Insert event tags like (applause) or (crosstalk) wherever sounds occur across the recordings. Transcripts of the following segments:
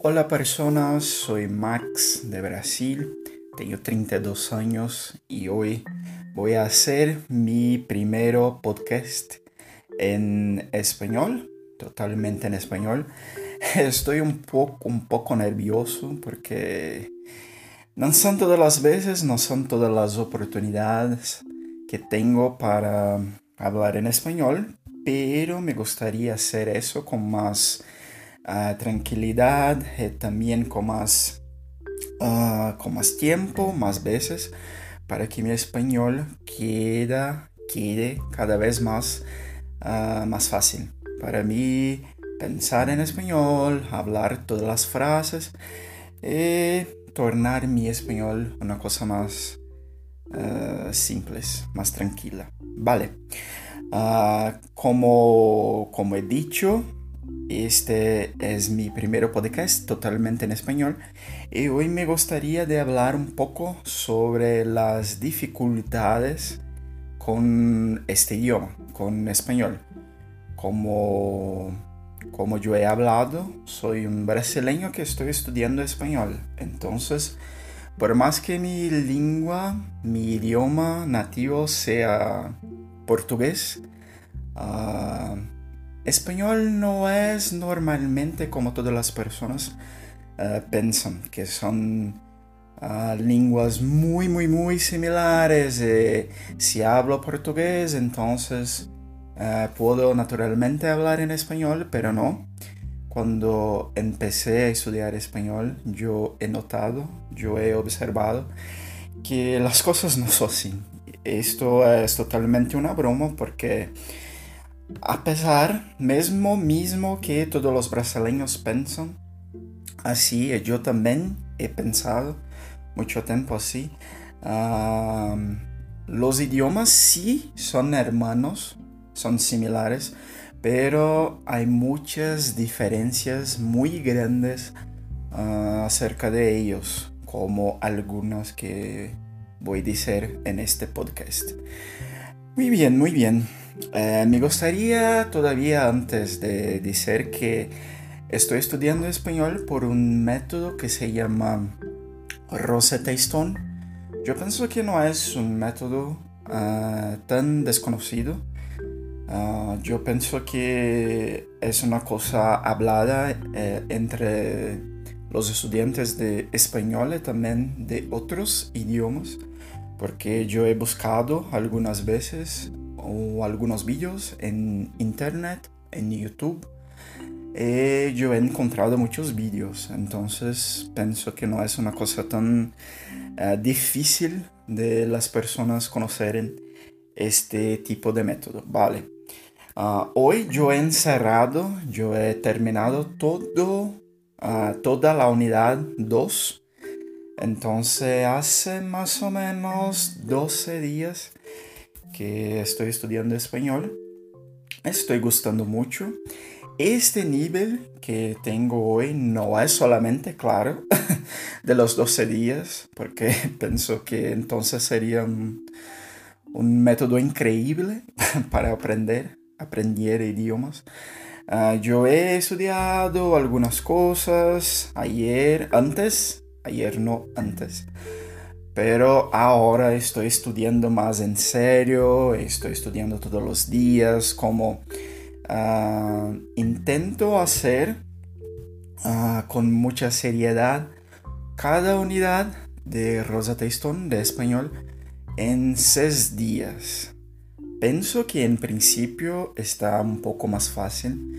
Hola personas, soy Max de Brasil, tengo 32 años y hoy voy a hacer mi primero podcast en español, totalmente en español. (laughs) Estoy un poco, un poco nervioso porque no son todas las veces, no son todas las oportunidades que tengo para hablar en español, pero me gustaría hacer eso con más ah, tranquilidad eh, también con más, ah, con más tiempo, más veces, para que mi español queda, quede cada vez más, ah, más fácil. Para mí, pensar en español, hablar todas las frases, y eh, tornar mi español una cosa más simple, más tranquila. Vale. Ah, como, como he dicho, este es mi primer podcast totalmente en español y hoy me gustaría de hablar un poco sobre las dificultades con este idioma, con español. Como, como yo he hablado, soy un brasileño que estoy estudiando español. Entonces, por más que mi lengua, mi idioma nativo sea portugués. Ah, español no es normalmente como todas las personas uh, piensan, que son uh, lenguas muy, muy, muy similares. Eh, si hablo portugués, entonces puedo naturalmente hablar en español, pero no. Cuando empecé a estudiar español, yo he notado, yo he observado que las cosas no son así esto es totalmente una broma porque a pesar, mismo, mismo que todos los brasileños piensan así, yo también he pensado mucho tiempo así, los idiomas sí son hermanos, son similares, pero hay muchas diferencias muy grandes ah, acerca de ellos, como algunas que voy a decir en este podcast. Muy bien, muy bien. Eh, me gustaría todavía antes de decir que estoy estudiando español por un método que se llama Rosetta Stone. Yo pienso que no es un método ah, tan desconocido. Ah, yo pienso que es una cosa hablada eh, entre los estudiantes de español y también de otros idiomas porque yo he buscado algunas veces o algunos vídeos en internet, en YouTube. Y yo he encontrado muchos vídeos, entonces pienso que no es una cosa tan eh, difícil de las personas conocer este tipo de método. Vale. Ah, hoy yo he encerrado, yo he terminado todo, ah, toda la unidad 2 entonces hace más o menos 12 días que estoy estudiando español. Estoy gustando mucho. Este nivel que tengo hoy no es solamente, claro, (laughs) de los 12 días, porque (laughs) pienso que entonces sería un, método increíble (laughs) para aprender, aprender idiomas. Ah, yo he estudiado algunas cosas ayer, antes ayer no antes. Pero ahora estoy estudiando más en serio, estoy estudiando todos los días, como ah, intento hacer ah, con mucha seriedad cada unidad de Rosa Stone de español en seis días. Pienso que en principio está un poco más fácil,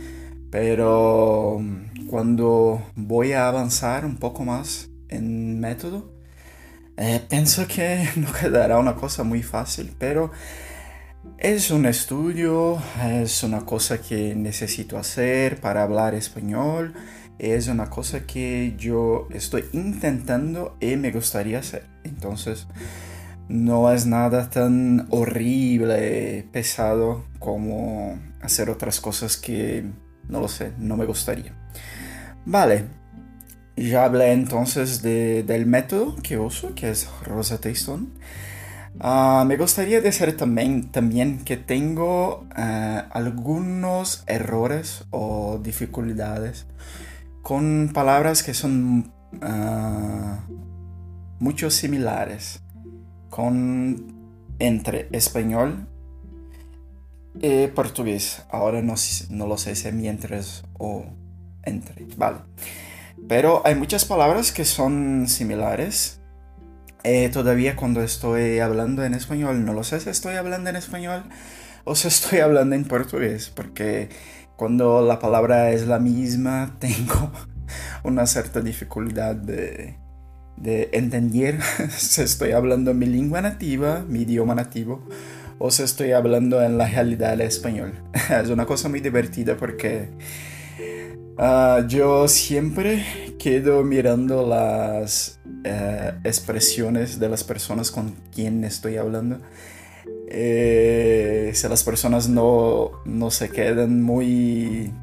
pero cuando voy a avanzar un poco más en método. Eh, pienso que (laughs) no quedará una cosa muy fácil, pero es un estudio, es una cosa que necesito hacer para hablar español, es una cosa que yo estoy intentando y me gustaría hacer. Entonces, no es nada tan horrible, pesado como hacer otras cosas que, no lo sé, no me gustaría. Vale, ya hablé entonces del método que uso, que es Rosetta Stone. Ah, me gustaría decir también, también que tengo ah, algunos errores o dificultades con palabras que son uh, mucho similares con entre español y portugués. Ahora no, no lo sé si mientras o entre, vale. Pero hay muchas palabras que son similares. Eh, todavía cuando estoy hablando en español, no lo sé si estoy hablando en español o si estoy (laughs) hablando en portugués, porque cuando la palabra es la misma, (laughs) tengo una cierta dificultad de, de entender (laughs) si estoy hablando mi lengua nativa, mi idioma nativo, o si estoy hablando en la realidad español. es una cosa muy divertida porque uh, yo siempre quedo mirando las uh, expresiones de las personas con quien estoy hablando. Eh, si las personas no, no se quedan muy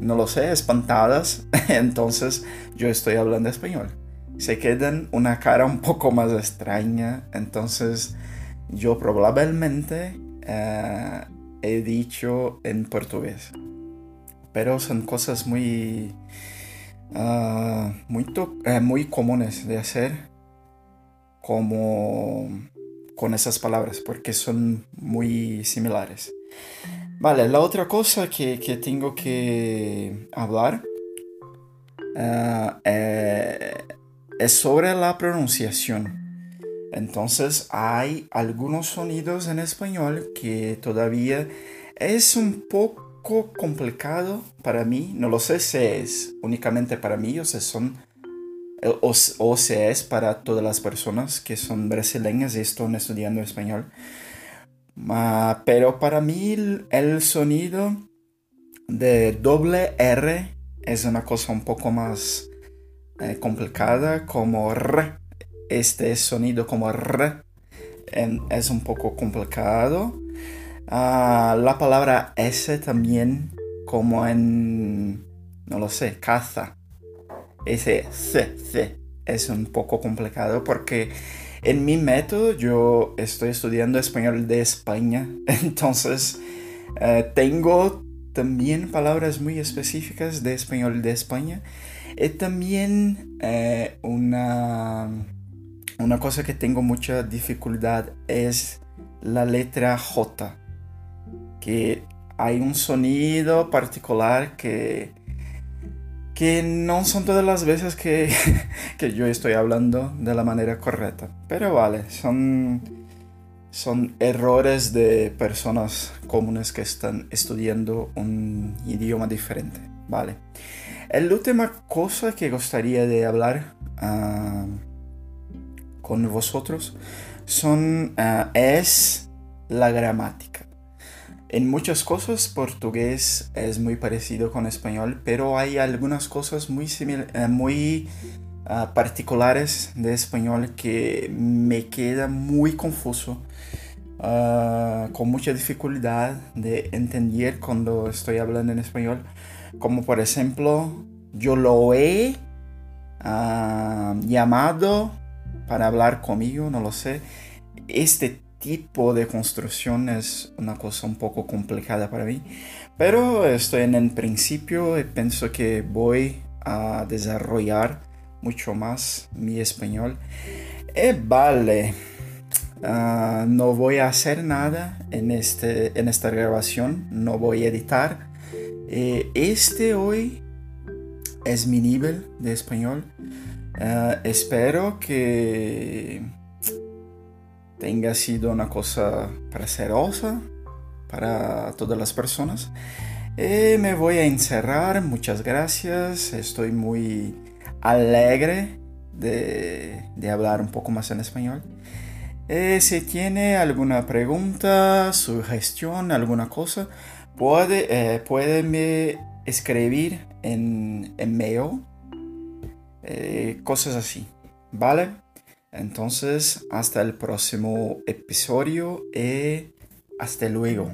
no lo sé, espantadas, (laughs) entonces yo estoy hablando español se quedan una cara un poco más extraña. Entonces yo probablemente eh, he dicho en portugués. Pero son cosas muy, eh, muy comunes de hacer como con esas palabras porque son muy similares. Vale, la otra cosa que, que tengo que hablar uh, es sobre la pronunciación. Entonces hay algunos sonidos en español que todavía es un poco complicado para mí. No lo sé si es únicamente para mí o si son si es para todas las personas que son brasileñas y están estudiando español. Uh, pero para mí el sonido de doble R es una cosa un poco más eh, complicada como R. Este sonido como R es un poco complicado. Ah, la palabra S también como en, no lo sé, caza. Ese C, C es un poco complicado porque en mi método yo estoy estudiando español de España. (laughs) Entonces eh, tengo también palabras muy específicas de español de España y también eh, una, una cosa que tengo mucha dificultad es la letra J, que hay un sonido particular que, que no son todas las veces que, (laughs) que yo estoy hablando de la manera correcta. Pero vale, son, son errores de personas comunes que están estudiando un idioma diferente. Vale. La última cosa que gustaría de hablar uh, con vosotros son, uh, es la gramática. En muchas cosas portugués es muy parecido con español, pero hay algunas cosas muy, uh, muy particulares de español que me queda muy confuso. con mucha dificultad de entender cuando estoy hablando en español como por ejemplo, yo lo he ah, llamado para hablar conmigo, no lo sé. Este tipo de construcción es una cosa un poco complicada para mí, pero estoy en el principio y pienso que voy a desarrollar mucho más mi español. Vale, ah, no voy a hacer nada en, este, en esta grabación, no voy a editar eh, este hoy es mi nivel de español. Eh, espero que tenga sido una cosa placerosa para todas las personas. Eh, me voy a encerrar, muchas gracias. Estoy muy alegre de, hablar un poco más en español. si tiene alguna pregunta, sugestión, alguna cosa, Puede, eh, puede escribir en, en mail, eh, cosas así, ¿vale? Entonces, hasta el próximo episodio y hasta luego.